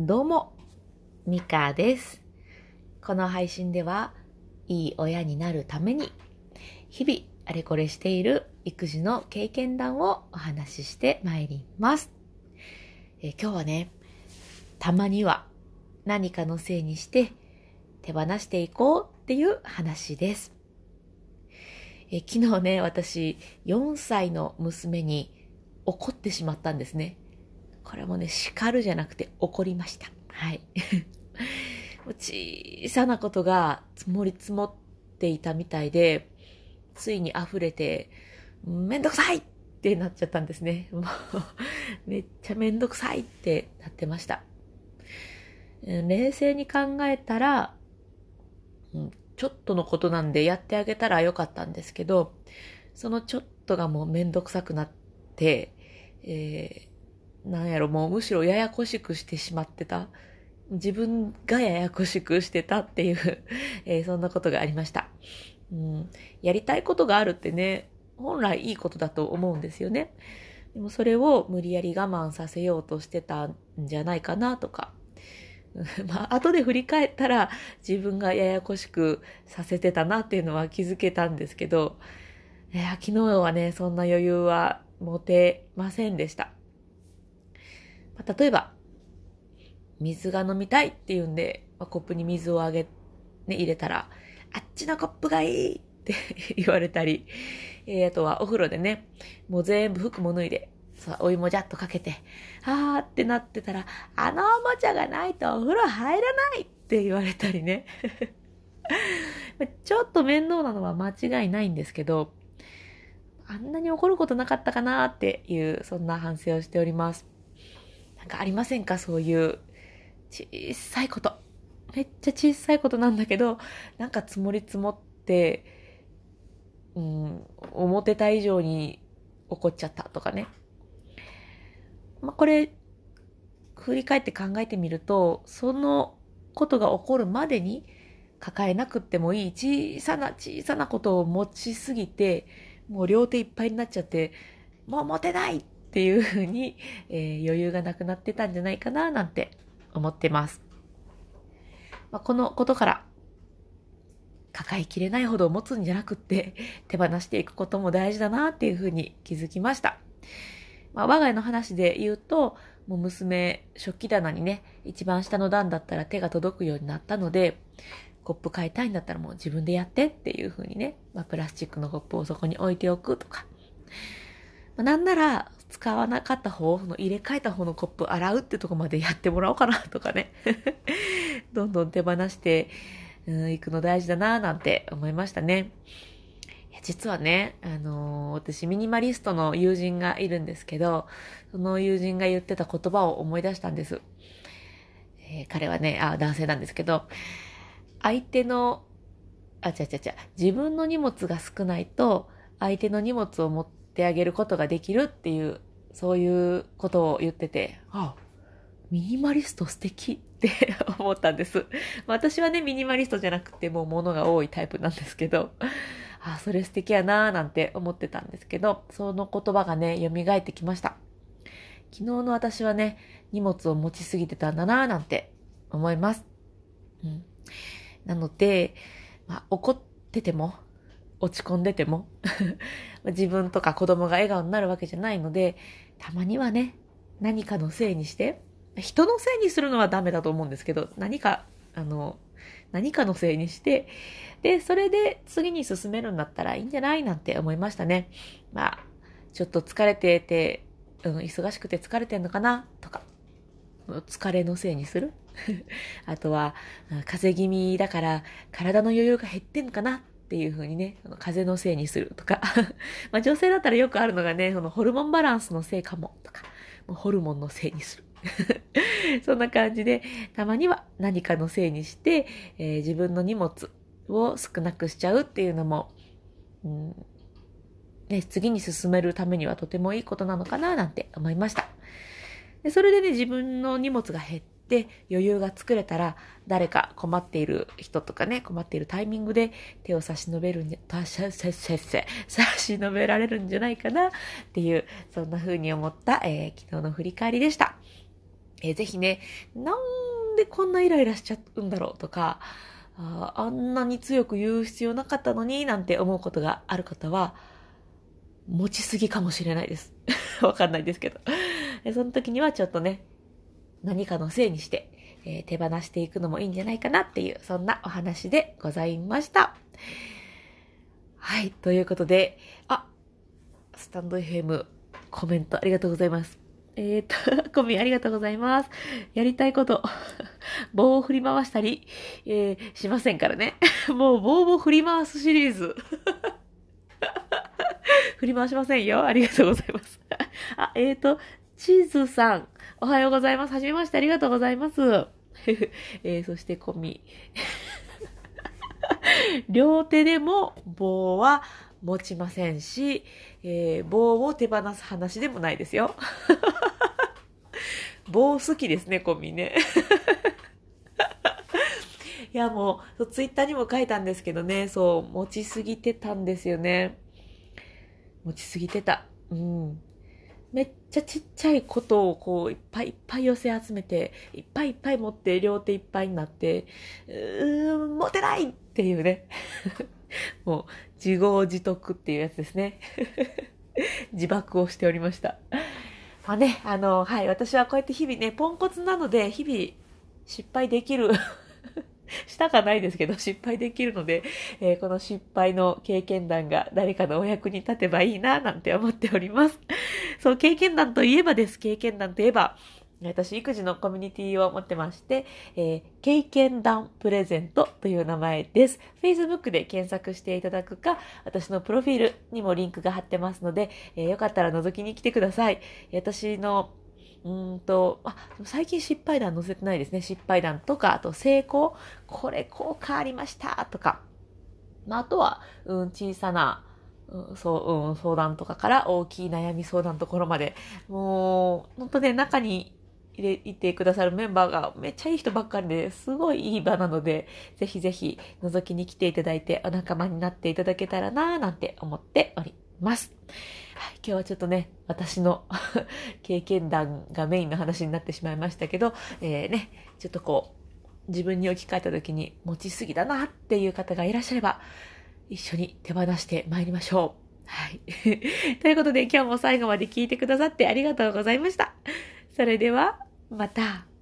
どうも、ミカです。この配信では、いい親になるために、日々あれこれしている育児の経験談をお話ししてまいります。え今日はね、たまには何かのせいにして手放していこうっていう話です。え昨日ね、私、4歳の娘に怒ってしまったんですね。これもね、叱るじゃなくて怒りました。はい。小さなことが積もり積もっていたみたいで、ついに溢れて、めんどくさいってなっちゃったんですね。もう、めっちゃめんどくさいってなってました。冷静に考えたら、ちょっとのことなんでやってあげたらよかったんですけど、そのちょっとがもうめんどくさくなって、えーなんやろ、もうむしろややこしくしてしまってた。自分がややこしくしてたっていう、えーそんなことがありました。うん、やりたいことがあるってね、本来いいことだと思うんですよね。でもそれを無理やり我慢させようとしてたんじゃないかなとか。まあ、後で振り返ったら自分がややこしくさせてたなっていうのは気づけたんですけど、いや昨日はね、そんな余裕は持てませんでした。ま例えば、水が飲みたいって言うんで、まコップに水をあげ、ね、入れたら、あっちのコップがいいって 言われたり、えーあとはお風呂でね、もう全部服も脱いで、そうお湯もジャッとかけて、あーってなってたら、あのおもちゃがないとお風呂入らないって言われたりね。ちょっと面倒なのは間違いないんですけど、あんなに怒ることなかったかなっていう、そんな反省をしております。なんかありませんか？そういう小さいこと。めっちゃ小さいことなんだけど、なんか積もり積もって、うん、思ってた以上に怒っちゃったとかね。まあ、これ、振り返って考えてみると、そのことが起こるまでに抱えなくってもいい小さな小さなことを持ちすぎて、もう両手いっぱいになっちゃって、もう持てないっていうふうに、えー余裕がなくなってたんじゃないかななんて思ってます。まあ、このことから抱えきれないほど持つんじゃなくって手放していくことも大事だなっていうふうに気づきました。まあ、我が家の話で言うと、もう娘、食器棚にね、一番下の段だったら手が届くようになったので、コップ買いたいんだったらもう自分でやってっていう風にね、まあ、プラスチックのコップをそこに置いておくとか。まあ、なんなら、使わなかった方、その入れ替えた方のコップ洗うってとこまでやってもらおうかなとかね。どんどん手放してうんいくの大事だななんて思いましたね。いや実はね、あのー私ミニマリストの友人がいるんですけど、その友人が言ってた言葉を思い出したんです。えー彼はね、あ、男性なんですけど、相手の、あ、違う違う違う、自分の荷物が少ないと、相手の荷物を持っててあげることができるっていう、そういうことを言ってて、あ、ミニマリスト素敵って 思ったんです。私はね、ミニマリストじゃなくてもう物が多いタイプなんですけど、あ、それ素敵やなーなんて思ってたんですけど、その言葉がね、蘇ってきました。昨日の私はね、荷物を持ちすぎてたんだなーなんて思います。うん。なので、まあ、怒ってても、落ち込んでても、自分とか子供が笑顔になるわけじゃないので、たまにはね、何かのせいにして、人のせいにするのはダメだと思うんですけど、何か、あの、何かのせいにして、で、それで次に進めるんだったらいいんじゃないなんて思いましたね。まあ、ちょっと疲れてて、うん、忙しくて疲れてんのかな？とか、疲れのせいにする？あとは、風邪気味だから体の余裕が減ってんのかな？っていう風にね、風邪のせいにするとか。ま女性だったらよくあるのがね、そのホルモンバランスのせいかもとか、もうホルモンのせいにする。そんな感じで、たまには何かのせいにして、えー自分の荷物を少なくしちゃうっていうのも、うんね、次に進めるためにはとてもいいことなのかななんて思いました。でそれでね、自分の荷物が減って余裕が作れたら、誰か困っている人とかね、困っているタイミングで手を差し伸べるんじゃ、たしゃせせせ差し伸べられるんじゃないかなっていう、そんな風に思った、えー昨日の振り返りでした。えーぜひね、なんでこんなイライラしちゃうんだろうとか、ああんなに強く言う必要なかったのになんて思うことがある方は、持ちすぎかもしれないです。わかんないですけど。その時にはちょっとね、何かのせいにして、えー手放していくのもいいんじゃないかなっていう、そんなお話でございました。はい。ということで、あ、スタンド FM コメントありがとうございます。えっ、と、コミありがとうございます。やりたいこと、棒を振り回したり、えーしませんからね。もう棒を振り回すシリーズ。振り回しませんよ。ありがとうございます。あ、えっ、と、チーズさん、おはようございます。はじめましてありがとうございます。えーそしてコミ。両手でも棒は持ちませんし、えー棒を手放す話でもないですよ。棒好きですね、コミね。いや、もう、そうツイッターにも書いたんですけどね、そう、持ちすぎてたんですよね。持ちすぎてた。うん。めっちゃちっちゃいことをこう、いっぱいいっぱい寄せ集めて、いっぱいいっぱい持って、両手いっぱいになって、うーん、持てないっていうね。もう、自業自得っていうやつですね。自爆をしておりました。まあね、あの、はい、私はこうやって日々ね、ポンコツなので、日々失敗できる。したかないですけど、失敗できるので、えーこの失敗の経験談が誰かのお役に立てばいいな、なんて思っております。そう、経験談といえばです。経験談といえば、私、育児のコミュニティを持ってまして、えー経験談プレゼントという名前です。Facebook で検索していただくか、私のプロフィールにもリンクが貼ってますので、えーよかったら覗きに来てください。私のうんと、あ、最近失敗談載せてないですね。失敗談とか、あと成功。これ効果ありましたとか。まあ、あとは、うん、小さな、うん、そう、うん、相談とかから大きい悩み相談のところまで、もう、本当ね、中に入れ、いてくださるメンバーがめっちゃいい人ばっかりですごいいい場なので、ぜひぜひ覗きに来ていただいてお仲間になっていただけたらなぁなんて思っております。はい、今日はちょっとね、私の 経験談がメインの話になってしまいましたけど、えー、ね、ちょっとこう、自分に置き換えた時に持ちすぎだなっていう方がいらっしゃれば、一緒に手放して参りましょう。はい。ということで今日も最後まで聞いてくださってありがとうございました。それでは、また。